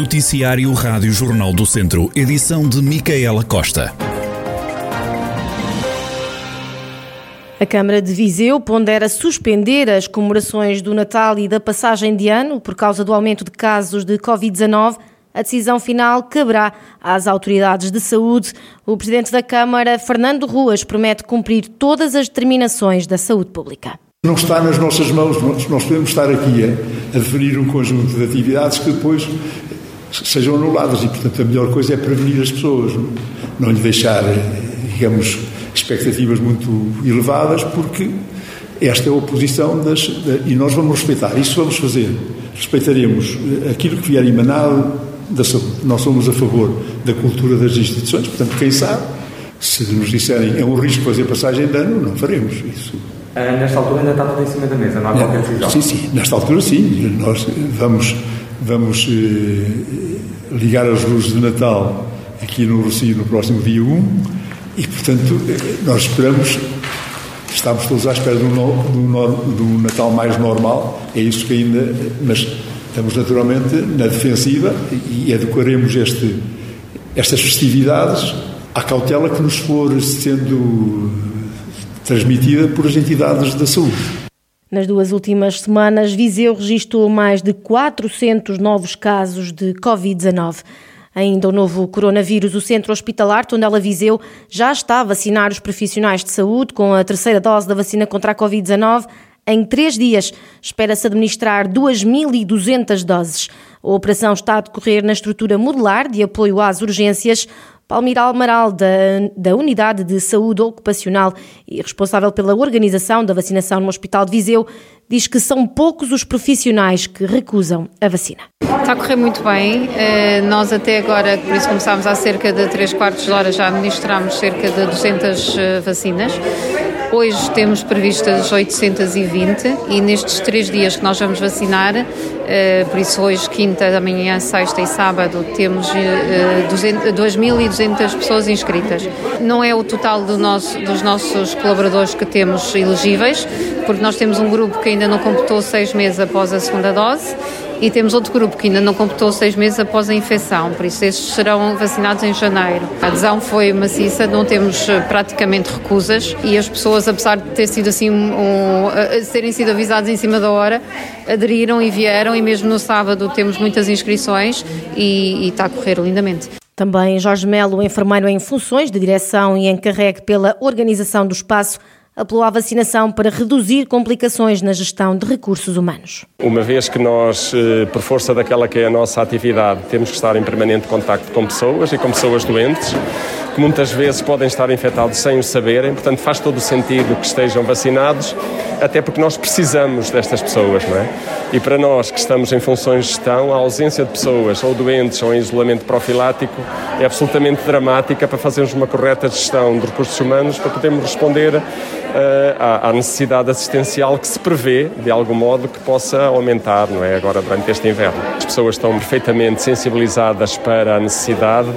Noticiário Rádio Jornal do Centro, edição de Micaela Costa. A Câmara de Viseu pondera suspender as comemorações do Natal e da passagem de ano por causa do aumento de casos de Covid-19. A decisão final caberá às autoridades de saúde. O Presidente da Câmara, Fernando Ruas, promete cumprir todas as determinações da saúde pública. Não está nas nossas mãos, nós podemos estar aqui a, a definir um conjunto de atividades que depois sejam anuladas e, portanto, a melhor coisa é prevenir as pessoas, não lhe deixar, digamos, expectativas muito elevadas, porque esta é a oposição das, e nós vamos respeitar, isso vamos fazer. Respeitaremos aquilo que vier emanado da saúde. Nós somos a favor da cultura das instituições, portanto, quem sabe, se nos disserem é um risco fazer passagem de ano, não faremos isso. Uh, nesta altura ainda está tudo em cima da mesa, não há qualquer decisão? Sim, sim, nesta altura sim. Nós vamos Vamos eh, ligar as luzes de Natal aqui no Rocio no próximo dia 1 e, portanto, eh, nós esperamos, estamos todos à espera de um, de, um, Natal mais normal, é isso que ainda, mas estamos naturalmente na defensiva e adequaremos este, estas festividades à cautela que nos for sendo transmitida por as entidades da saúde. Nas duas últimas semanas, Viseu registrou mais de 400 novos casos de Covid-19. Ainda o novo coronavírus, o Centro Hospitalar Tondela Viseu já está a vacinar os profissionais de saúde com a terceira dose da vacina contra a Covid-19. Em três dias, espera-se administrar 2.200 doses. A operação está a decorrer na estrutura modular de apoio às urgências. Palmira Almaral, da, da Unidade de Saúde Ocupacional e responsável pela organização da vacinação no Hospital de Viseu, diz que são poucos os profissionais que recusam a vacina. Está a correr muito bem. Eh, nós até agora, por isso começámos há cerca de 3 quartos de hora, já administramos cerca de 200 eh, vacinas. Hoje temos previstas 820 e nestes três dias que nós vamos vacinar, eh, por isso hoje, quinta, amanhã, sexta e sábado, temos 2.200 pessoas inscritas. Não é o total do nosso, dos nossos colaboradores que temos elegíveis, porque nós temos um grupo que ainda não completou seis meses após a segunda dose e temos outro grupo que ainda não completou seis meses após a infecção, por isso estes serão vacinados em janeiro. A adesão foi maciça, não temos eh, praticamente recusas e as pessoas, apesar de ter sido assim, um, terem sido avisadas em cima da hora, aderiram e vieram e mesmo no sábado temos muitas inscrições e, e está a correr lindamente. Também Jorge Melo, enfermeiro em funções de direção e encarregue pela organização do espaço, apelou à vacinação para reduzir complicações na gestão de recursos humanos. Uma vez que nós, eh, por força daquela que é a nossa atividade, temos que estar em permanente contacto com pessoas e com pessoas doentes, que muitas vezes podem estar infectados sem o saberem, portanto faz todo o sentido que estejam vacinados, até porque nós precisamos destas pessoas, não é? E para nós que estamos em funções de gestão, a ausência de pessoas ou doentes ou em isolamento profilático é absolutamente dramática para fazermos uma correta gestão de recursos humanos, para podermos responder à, necessidade assistencial que se prevê, de algum modo, que possa aumentar, não é? Agora, durante este inverno. As pessoas estão perfeitamente sensibilizadas para a necessidade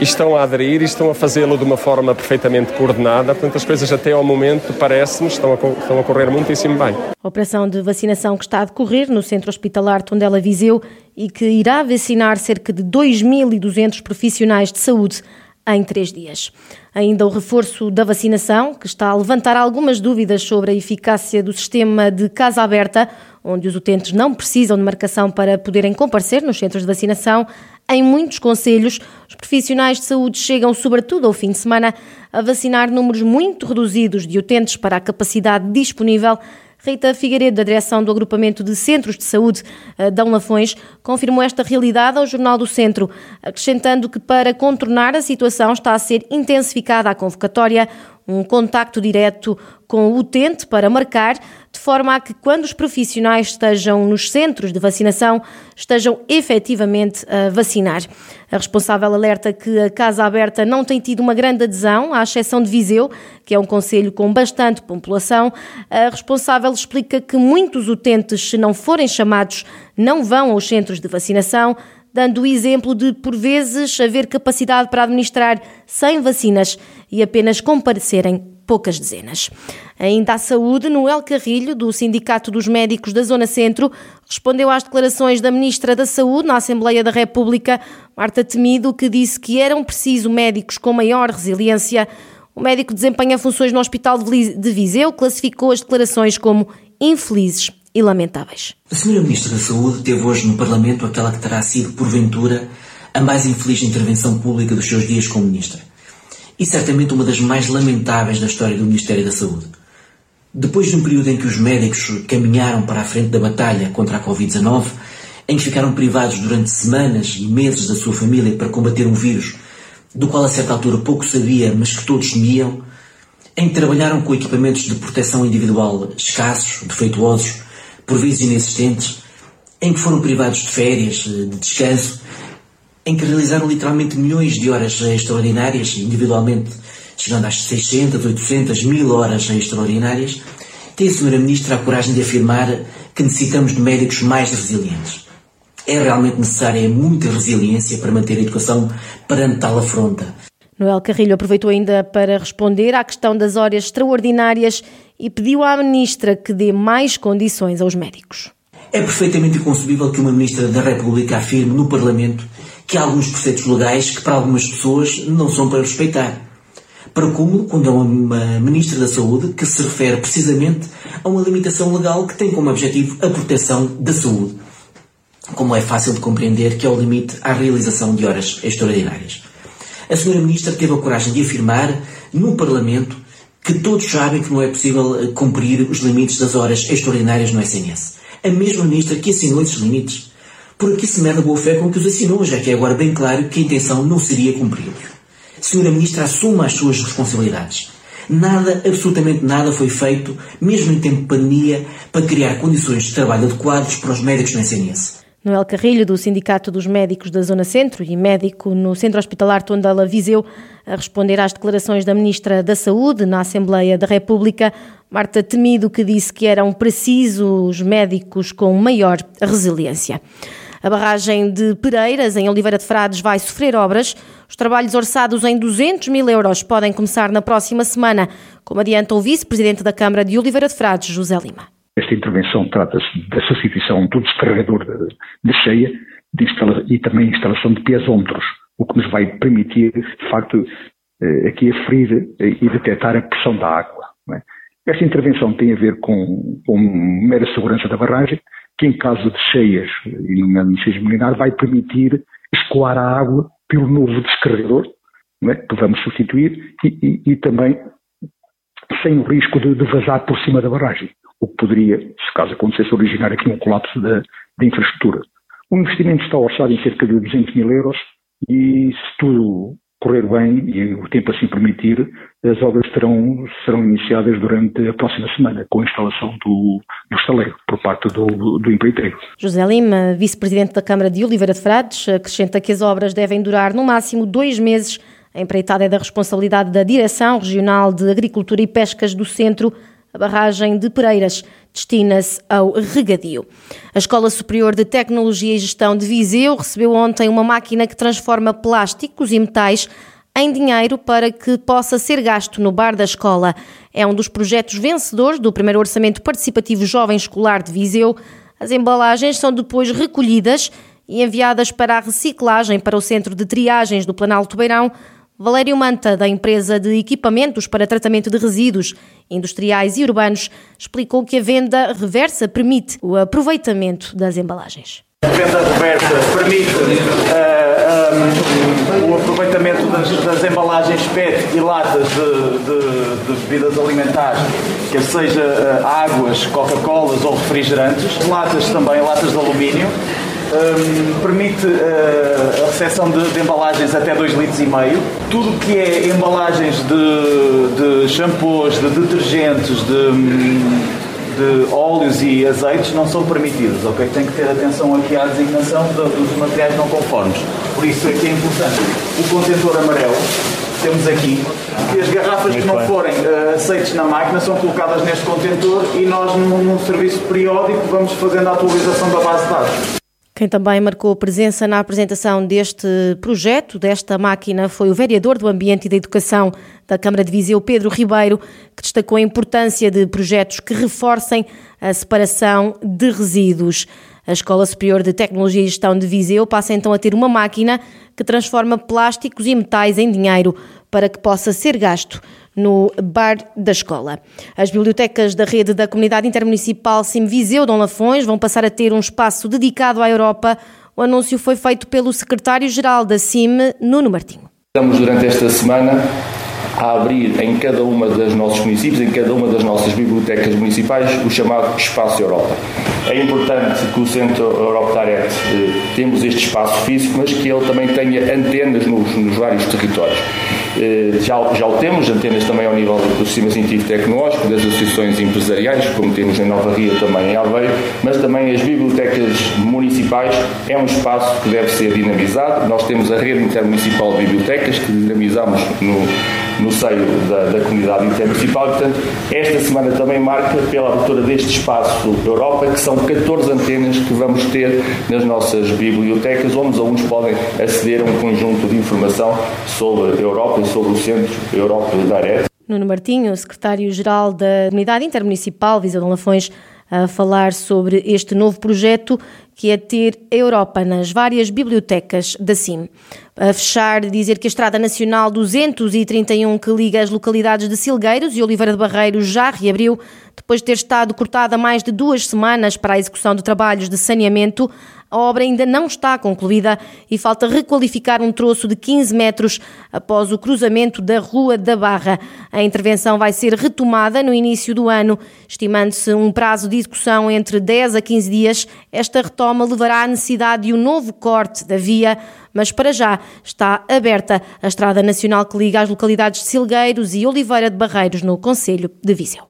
e estão a aderir e estão a fazê-lo de uma forma perfeitamente coordenada. Portanto, as coisas até ao momento, parece-nos, estão, estão a correr muitíssimo bem. A operação de vacinação que está a decorrer no Centro Hospitalar Tondela Viseu e que irá vacinar cerca de 2.200 profissionais de saúde em três dias. Ainda o reforço da vacinação, que está a levantar algumas dúvidas sobre a eficácia do sistema de casa aberta, onde os utentes não precisam de marcação para poderem comparecer nos centros de vacinação. Em muitos conselhos, os profissionais de saúde chegam, sobretudo ao fim de semana, a vacinar números muito reduzidos de utentes para a capacidade disponível Rita Figueiredo, da direção do Agrupamento de Centros de Saúde eh, Dão Lafões, confirmou esta realidade ao Jornal do Centro, acrescentando que para contornar a situação está a ser intensificada a convocatória, um contacto direto com o utente para marcar, de forma a que quando os profissionais estejam nos centros de vacinação, estejam efetivamente a vacinar. A responsável alerta que a Casa Aberta não tem tido uma grande adesão, à exceção de Viseu, que é um conselho com bastante população. A responsável explica que muitos utentes, se não forem chamados, não vão aos centros de vacinação, dando o exemplo de, por vezes, haver capacidade para administrar 100 vacinas e apenas comparecerem poucas dezenas. Ainda à saúde, Noel Carrilho, do Sindicato dos Médicos da Zona Centro, respondeu às declarações da Ministra da Saúde na Assembleia da República, Marta Temido, que disse que eram preciso médicos com maior resiliência. O médico desempenha funções no Hospital de Viseu, classificou as declarações como infelizes e lamentáveis. A Sra. Ministra da Saúde teve hoje no Parlamento aquela que terá sido, porventura, a mais infeliz intervenção pública dos seus dias como Ministra. E certamente uma das mais lamentáveis da história do Ministério da Saúde. Depois de um período em que os médicos caminharam para a frente da batalha contra a Covid-19, em que ficaram privados durante semanas e meses da sua família para combater um vírus do qual a certa altura pouco sabia, mas que todos temiam, em que trabalharam com equipamentos de proteção individual escassos, defeituosos, por vezes inexistentes, em que foram privados de férias, de descanso, em que realizaram literalmente milhões de horas extraordinárias, individualmente chegando às 600, 800, 1000 horas extraordinárias, tem a Sra. Ministra a coragem de afirmar que necessitamos de médicos mais resilientes. É realmente necessária muita resiliência para manter a educação perante tal afronta. Noel Carrilho aproveitou ainda para responder à questão das horas extraordinárias e pediu à Ministra que dê mais condições aos médicos. É perfeitamente inconcebível que uma Ministra da República afirme no Parlamento que há alguns preceitos legais que para algumas pessoas não são para respeitar. Para como, quando é uma Ministra da Saúde que se refere precisamente a uma limitação legal que tem como objetivo a proteção da saúde. Como é fácil de compreender que é o limite à realização de horas extraordinárias. A Sra. Ministra teve a coragem de afirmar no Parlamento que todos sabem que não é possível eh, cumprir os limites das horas extraordinárias no SNS. A mesma Ministra que assinou esses limites. Por aqui se mede a boa fé com que os assinou, já que é agora bem claro que a intenção não seria cumpri-los. Senhora Ministra, assuma as suas responsabilidades. Nada, absolutamente nada foi feito, mesmo em tempo de pandemia, para criar condições de trabalho adequadas para os médicos no SNS. Noel Carrilho, do Sindicato dos Médicos da Zona Centro e médico no Centro Hospitalar Tondela Viseu, a responder às declarações da Ministra da Saúde na Assembleia da República, Marta Temido, que disse que eram precisos médicos com maior resiliência. A barragem de Pereiras, em Oliveira de Frades, vai sofrer obras. Os trabalhos orçados em 200 mil euros podem começar na próxima semana, como adianta o vice-presidente da Câmara de Oliveira de Frades, José Lima. Esta intervenção trata-se da substituição do descarregador de, cheia de e também instalação de piezómetros, o que nos vai permitir, de facto, eh, aqui aferir e detectar a pressão da água. É? Esta intervenção tem a ver com, com mera segurança da barragem, que em caso de cheias, e no cheias milinar, vai permitir escoar a água pelo novo descarregador, é? que vamos substituir, e, e, e, também sem o risco de, de vazar por cima da barragem o que poderia, se caso acontecesse, originar aqui um colapso da, da infraestrutura. O investimento está orçado em cerca de 200 mil euros e, se tudo correr bem e o tempo assim permitir, as obras terão, serão iniciadas durante a próxima semana, com a instalação do, do estaleiro por parte do, do empreiteiro. José Lima, vice-presidente da Câmara de Oliveira de Frades, acrescenta que as obras devem durar no máximo dois meses. A empreitada é da responsabilidade da Direção Regional de Agricultura e Pescas do Centro, a barragem de Pereiras destina-se ao regadio. A Escola Superior de Tecnologia e Gestão de Viseu recebeu ontem uma máquina que transforma plásticos e metais em dinheiro para que possa ser gasto no bar da escola. É um dos projetos vencedores do primeiro Orçamento Participativo Jovem Escolar de Viseu. As embalagens são depois recolhidas e enviadas para a reciclagem para o Centro de Triagens do Planalto Beirão, Valério Manta, da empresa de equipamentos para tratamento de resíduos industriais e urbanos, explicou que a venda reversa permite o aproveitamento das embalagens. A venda reversa permite uh, um, o aproveitamento das, das, embalagens PET e latas de, de, de bebidas alimentares, quer seja uh, águas, Coca-Colas ou refrigerantes, latas também, latas de alumínio, um, permite uh, a recepção de, de, embalagens até 2,5 litros. e meio. Tudo que é embalagens de, de shampoos, de detergentes, de de óleos e azeites não são permitidos, ok? Tem que ter atenção aqui à designação de, dos materiais não conformes. Por isso é que é importante o contentor amarelo, temos aqui, que as garrafas Muito que não bem. forem uh, aceites na máquina são colocadas neste contentor e nós, num, num serviço periódico, vamos fazendo a atualização da base de dados. Quem também marcou presença na apresentação deste projeto, desta máquina, foi o vereador do Ambiente e da Educação da Câmara de Viseu, Pedro Ribeiro, que destacou a importância de projetos que reforcem a separação de resíduos. A Escola Superior de Tecnologia e Gestão de Viseu passa então a ter uma máquina que transforma plásticos e metais em dinheiro para que possa ser gasto no bar da escola. As bibliotecas da rede da Comunidade Intermunicipal Sim Viseu Dom Lafões vão passar a ter um espaço dedicado à Europa. O anúncio foi feito pelo secretário-geral da CIM, Nuno Martinho. Estamos durante esta semana a abrir em cada uma das nossos municípios, em cada uma das nossas bibliotecas municipais, o chamado Espaço Europa. É importante que o Centro Europa Direct eh, temos este espaço físico, mas que ele também tenha antenas nos, nos vários territórios. Eh, já, já o temos, antenas também ao nível do sistema científico tecnológico, das associações empresariais, como temos em Nova Ria também em Aveiro, mas também as bibliotecas municipais é um espaço que deve ser dinamizado. Nós temos a rede intermunicipal de bibliotecas que dinamizamos no no seio da, da comunidade intermunicipal. Portanto, esta semana também marca pela abertura deste espaço Europa, que são 14 antenas que vamos ter nas nossas bibliotecas, onde os alunos podem aceder a um conjunto de informação sobre a Europa e sobre o Centro Europa da Direct. Nuno Martinho, secretário-geral da Comunidade Intermunicipal Viseu de Lafões, a falar sobre este novo projeto que é ter a Europa nas várias bibliotecas da CIM. A fechar, dizer que a Estrada Nacional 231, que liga as localidades de Silgueiros e Oliveira de Barreiros, já reabriu, depois de ter estado cortada mais de duas semanas para a execução de trabalhos de saneamento. A obra ainda não está concluída e falta requalificar um troço de 15 metros após o cruzamento da Rua da Barra. A intervenção vai ser retomada no início do ano, estimando-se um prazo de execução entre 10 a 15 dias. Esta retoma levará à necessidade de um novo corte da via, mas para já está aberta a Estrada Nacional que liga as localidades de Silgueiros e Oliveira de Barreiros, no Conselho de Viseu.